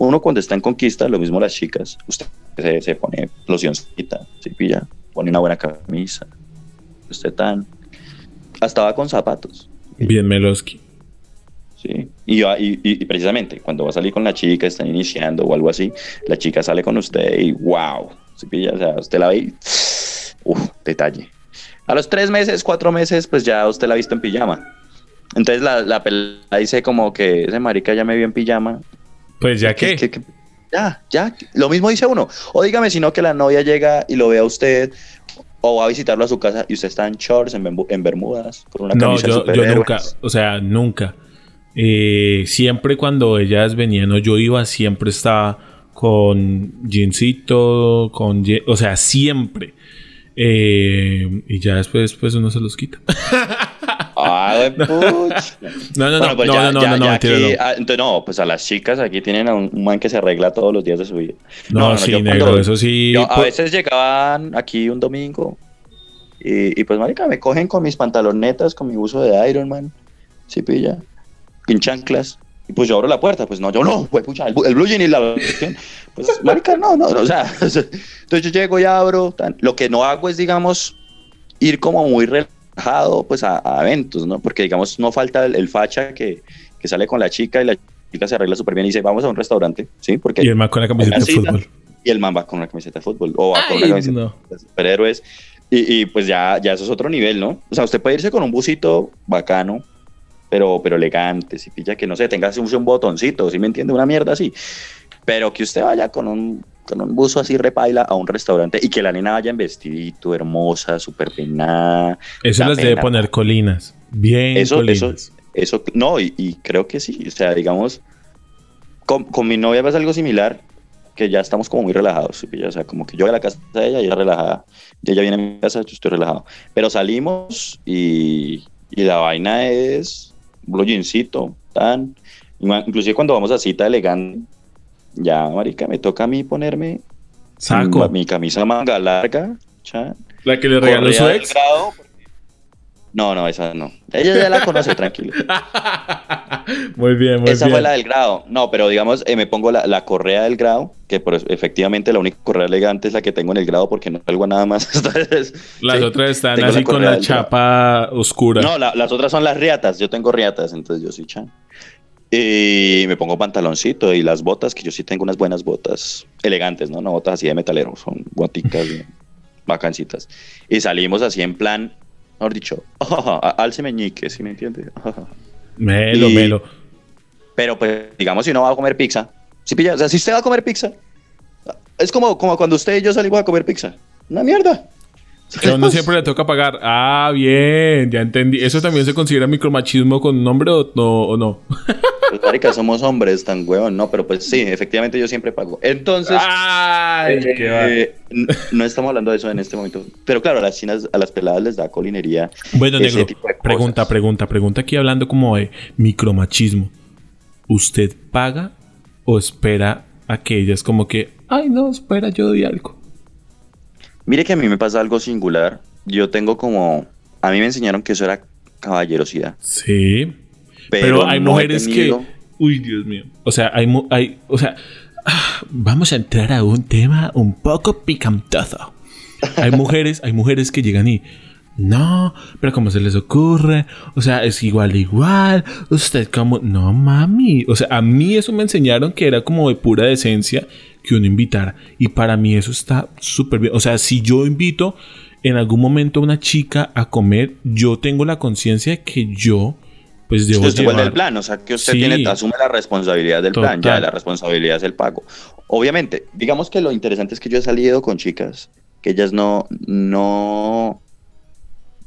Uno cuando está en conquista, lo mismo las chicas, usted se, se pone locioncita, se pilla, pone una buena camisa, usted tan... Hasta va con zapatos. Bien, Meloski. Sí, y, precisamente cuando va a salir con la chica, están iniciando o algo así, la chica sale con usted y wow, ¿sí pilla? O sea, usted la ve y uff, detalle. A los tres meses, cuatro meses, pues ya usted la ha visto en pijama. Entonces la, la pelada dice como que ese marica ya me vio en pijama. Pues ya que. ¿Qué- qué- qué? Ya, ya, lo mismo dice uno. O dígame si no que la novia llega y lo ve a usted o va a visitarlo a su casa y usted está en shorts, en, bermu- en bermudas, con una No, camisa de yo, nunca, o sea, nunca. Eh, siempre cuando ellas venían o yo iba, siempre estaba con jeansito, con, je- o sea, siempre. Eh, y ya después, pues uno se los quita. (laughs) (laughs) Puch. No, no, no, Bueno, pues no, ya- no, no, ya- no, no, ya aquí- no. ah, entonces, no, pues a las chicas aquí tienen a un, un man que se arregla todos los días de su vida. No, sí, yo negro, cuando- eso sí. yo a pues- veces llegaban aquí un domingo y, y pues, marica, me cogen con mis pantalonetas, con mi uso de Iron Man, sí pilla, en chanclas. Y pues yo abro la puerta, pues no, yo no, pues pucha, el, el blue jean y la... Pues, marica, no, no, no, o sea, (laughs) entonces yo llego y abro, tan- lo que no hago es, digamos, ir como muy relajado, pues a, a eventos, ¿no? Porque, digamos, no falta el, el facha que, que sale con la chica y la chica se arregla súper bien y dice, vamos a un restaurante, ¿sí? Porque Y el man con la camiseta de fútbol. y el man va con una camiseta de fútbol o va con una camiseta no. de superhéroes. Y, y, pues ya, ya eso es otro nivel, ¿no? O sea, usted puede irse con un busito bacano, pero, pero elegante, si pilla que no sé, tenga un, un botoncito, ¿sí me entiende? Una mierda así. Pero que usted vaya con un, con un buzo así repaila a un restaurante y que la nena vaya en vestidito, hermosa, súper peinada. Eso les debe poner colinas. Bien Eso- colinas. Eso, no, y, y creo que sí. O sea, digamos, con, con mi novia pasa algo similar, que ya estamos como muy relajados. ¿sí? O sea, como que yo voy a la casa de ella y ella relajada. Y ella viene a mi casa, yo estoy relajado. Pero salimos y, y la vaina es blue jeansito, tan. Inclusive cuando vamos a cita elegante, ya, marica, me toca a mí ponerme Saco. mi camisa manga larga, cha, La que le regaló su ex. grado, No, no, esa no. Ella ya la conoce, tranquilo. (laughs) muy bien, muy esa bien. fue la del grado. No, pero digamos, eh, me pongo la, la correa del grado, que por, efectivamente la única correa elegante es la que tengo en el grado porque no salgo nada más. (laughs) Entonces, las sí, otras están así con la grado. chapa oscura. No, la- las otras son las riatas. Yo tengo riatas, entonces yo soy chan. Y me pongo pantaloncito y las botas, que yo sí tengo unas buenas botas elegantes, ¿no? No botas así de metalero, son boticas (laughs) bacancitas. Y salimos así en plan, mejor dicho, (laughs) alce meñique, ¿sí me entiende? (laughs) Melo, Y- melo. Pero pues, digamos, si uno va a comer pizza, si pilla, o sea, si usted va a comer pizza, es como, como cuando usted y yo salimos a comer pizza. Una mierda. Que a uno siempre le toca pagar. Ah, bien, ya entendí. ¿Eso también se considera micromachismo con nombre o no? O no? Pues, marica, somos hombres tan huevón, no, pero pues sí, efectivamente yo siempre pago. Entonces, ¡Ay! eh, qué eh, no estamos hablando de eso en este momento. Pero claro, a las chinas, a las peladas les da colinería. Bueno, ese negro, tipo de cosas. pregunta, pregunta, pregunta aquí hablando como de micromachismo. ¿Usted paga o espera a que ellas como que, ay no, espera, yo doy algo? Mire que a mí me pasa algo singular. Yo tengo como, a mí me enseñaron que eso era caballerosidad. Sí. Pero, Pero, hay no mujeres tenido- que, uy, Dios mío. O sea, hay, hay o sea, ah, vamos a entrar a un tema un poco picantoso. Hay mujeres, hay mujeres que llegan y no, pero ¿cómo se les ocurre? O sea, es igual, igual. Usted como, no mami. O sea, a mí eso me enseñaron que era como de pura decencia que uno invitara. Y para mí eso está súper bien. O sea, si yo invito en algún momento a una chica a comer, yo tengo la conciencia de que yo, pues debo Usted llevar- del plan, o sea que usted Sí. tiene, asume la responsabilidad del plan, ya la responsabilidad es el pago. Obviamente, digamos que lo interesante es que yo he salido con chicas que ellas no, no,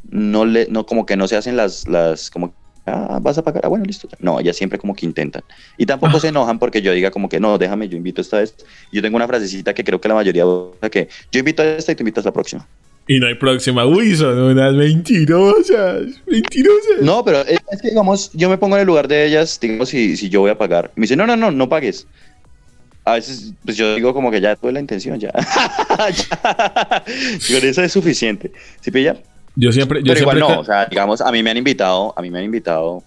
no le, no como que no se hacen las, las, como, ah, vas a pagar, ah, bueno, listo. No, ellas siempre como que intentan. Y tampoco Ah. se (laughs) enojan porque yo diga como que no, déjame, yo invito esta vez. Yo tengo una frasecita que creo que la mayoría usa que yo invito a esta y tú invitas a la próxima. Y no hay próxima. Uy, son unas mentirosas. Mentirosas. No, pero es, que, digamos, yo me pongo en el lugar de ellas, digamos, si, si yo voy a pagar. Me dicen, no, no, no, no pagues. A veces, pues yo digo como que ya tuve la intención, ya. (laughs) Ya. Con eso es suficiente. ¿Sí pilla? Yo siempre, yo Pero igual siempre no, o sea, digamos, a mí me han invitado, a mí me han invitado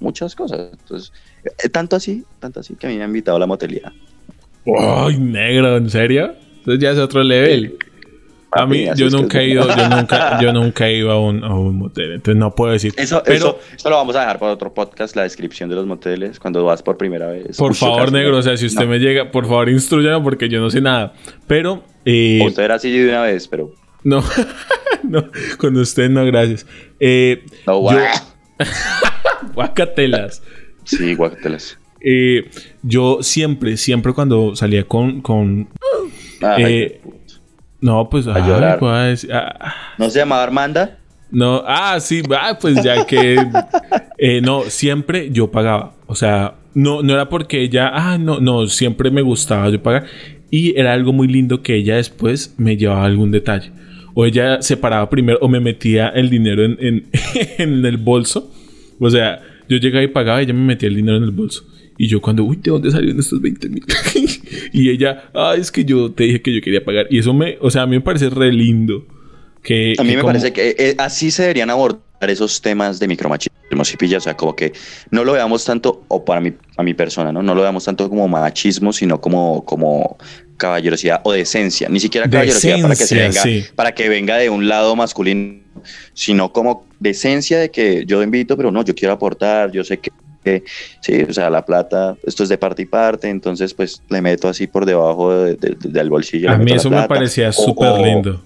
muchas cosas. Entonces, eh, tanto así, tanto así que a mí me han invitado a la motelía. Ay, negro, ¿en serio? Eso ya es otro level. A mí, así yo nunca he ido, yo nunca, yo nunca he ido a un, a un motel, entonces no puedo decir. Eso, Pero, eso, eso lo vamos a dejar para otro podcast, la descripción de los moteles, cuando vas por primera vez. por Uy, favor, chocas, negro, o sea, si usted No. me llega, por favor, instruyame porque yo no sé nada. Pero, eh, Usted era así de una vez, pero... no, (laughs) no, con usted no, gracias. Eh, No, yo- guau. (laughs) guacatelas. Sí, guacatelas. Eh, yo siempre, siempre cuando salía con, con Eh, no, pues, A. Ah, ¿No se llamaba Armanda? No, ah, sí, ah, pues ya que. (laughs) eh, no, siempre yo pagaba. O sea, no, no era porque ella. Ah, no, no, siempre me gustaba yo pagar. Y era algo muy lindo que ella después me llevaba algún detalle. O ella separaba primero o me metía el dinero en, en, (laughs) en el bolso. O sea, yo llegaba y pagaba y ella me metía el dinero en el bolso. Y yo cuando, uy, ¿de dónde salieron estos 20 mil? (laughs) y ella, ah, es que yo te dije que yo quería pagar. Y eso me, o sea, a mí me parece re lindo. Que, A mí que me como- parece que eh, así se deberían abordar esos temas de micromachismo, si pilla, o sea, como que no lo veamos tanto, o para mi, a mi persona, ¿no? No lo veamos tanto como machismo, sino como, como caballerosidad o decencia. Ni siquiera caballerosidad para que se venga, sí. para que venga de un lado masculino, sino como decencia de que yo invito, pero no, yo quiero aportar, yo sé que sí, o sea, la plata, esto es de parte y parte, entonces pues le meto así por debajo de- de- del bolsillo. A mí eso me parecía súper lindo.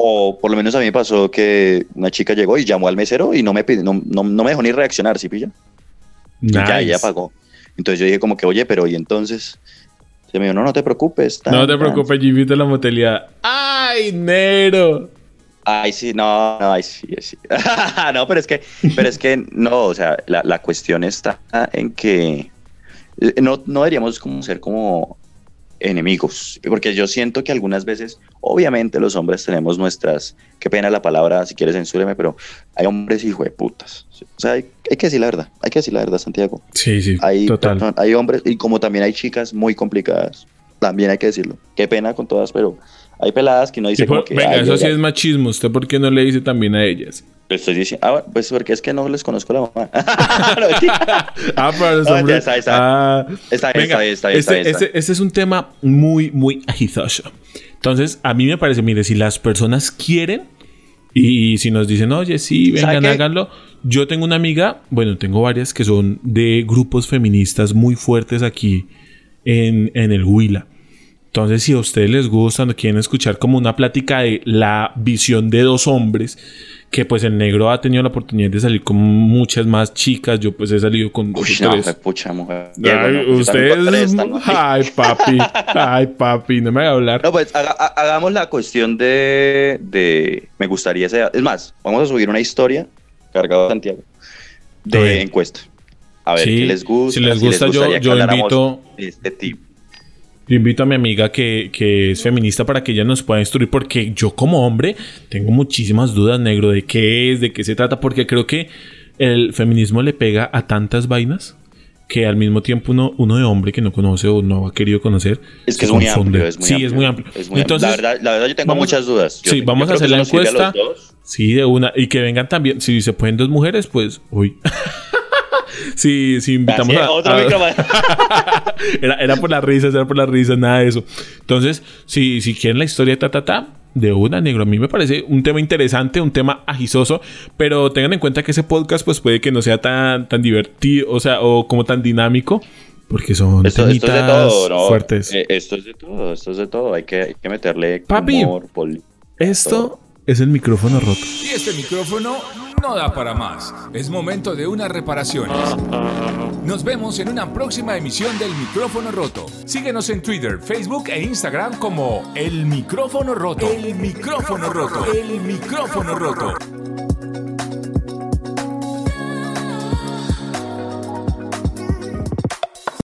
O por lo menos a mí me pasó que una chica llegó y llamó al mesero y no me, pidi- no, no, no me dejó ni reaccionar, ¿sí pilla? Y ya Nice. ella pagó. Entonces yo dije como que, oye, pero ¿y entonces? Se me dijo, no, no te preocupes. tan, No te tan". preocupes, a la motelidad. ¡Ay, Nero! Ay, sí, no, no, ay, sí, ay, sí. (laughs) no, pero es que, pero es que, no, o sea, la, la cuestión está en que eh, no, no deberíamos como ser como enemigos, porque yo siento que algunas veces, obviamente los hombres tenemos nuestras, qué pena la palabra, si quieres censúreme, pero hay hombres hijo de putas. O sea, hay, hay que decir la verdad, hay que decir la verdad, Santiago. Sí, sí, Hay, total. perdón, hay hombres, y como también hay chicas muy complicadas, también hay que decirlo. Qué pena con todas, pero hay peladas que no dicen por- como que... venga, "Ay, eso sí es machismo. ¿Usted por qué no le dice también a ellas? Le estoy diciendo, ah, pues porque es que no les conozco la mamá. (laughs) ah, pero (laughs) los hombres. está, está. Ah, Está está bien, está este, es un tema muy, muy agizoso. Entonces, a mí me parece, mire, si las personas quieren y, si nos dicen, oye, sí, ¿Sabe vengan, háganlo. Yo tengo una amiga, bueno, tengo varias que son de grupos feministas muy fuertes aquí en, en el Huila. Entonces, si a ustedes les gusta, no quieren escuchar como una plática de la visión de dos hombres, que pues el negro ha tenido la oportunidad de salir con muchas más chicas, yo pues he salido con dos Uy, o tres. pucha mujer. Ay, no, yo tres, ustedes. ¿no? Ay, papi. (laughs) Ay, papi. No me haga hablar. No, pues haga- ha- hagamos la cuestión de, de. Me gustaría. Es más, vamos a subir una historia cargada de Santiago A de encuesta. A ver Sí, qué les gusta. si les gusta, yo- gustaría que yo habláramos invito- este tipo. Yo invito a mi amiga que, que es feminista para que ella nos pueda instruir, porque yo, como hombre, tengo muchísimas dudas, negro, de qué es, de qué se trata, porque creo que el feminismo le pega a tantas vainas que al mismo tiempo uno, uno de hombre que no conoce o no ha querido conocer. Es que es muy amplio. Es muy sí, amplio, es muy amplio. es muy amplio. Entonces, la, verdad, la verdad, yo tengo vamos- muchas dudas. Yo- sí, vamos a hacer la encuesta. Sí, de una. Y que vengan también. Si se pueden dos mujeres, pues. Uy. (laughs) si, si invitamos Así, a. otro a- (laughs) era, era por las risas, era por las risas, nada de eso. Entonces, si, si quieren la historia de ta, ta, ta, de una, negro, a mí me parece un tema interesante, un tema agisoso, pero tengan en cuenta que ese podcast, pues puede que no sea tan, tan divertido, o sea, o como tan dinámico, porque son Esto, esto es de todo, ¿no? fuertes. Eh, esto es de todo, esto es de todo. Hay que, hay que meterle Papi. humor, poli- Esto es el micrófono roto. Y este micrófono no da para más. Es momento de unas reparaciones. Nos vemos en una próxima emisión del micrófono roto. Síguenos en Twitter, Facebook e Instagram como El Micrófono Roto. El Micrófono Roto. El Micrófono Roto.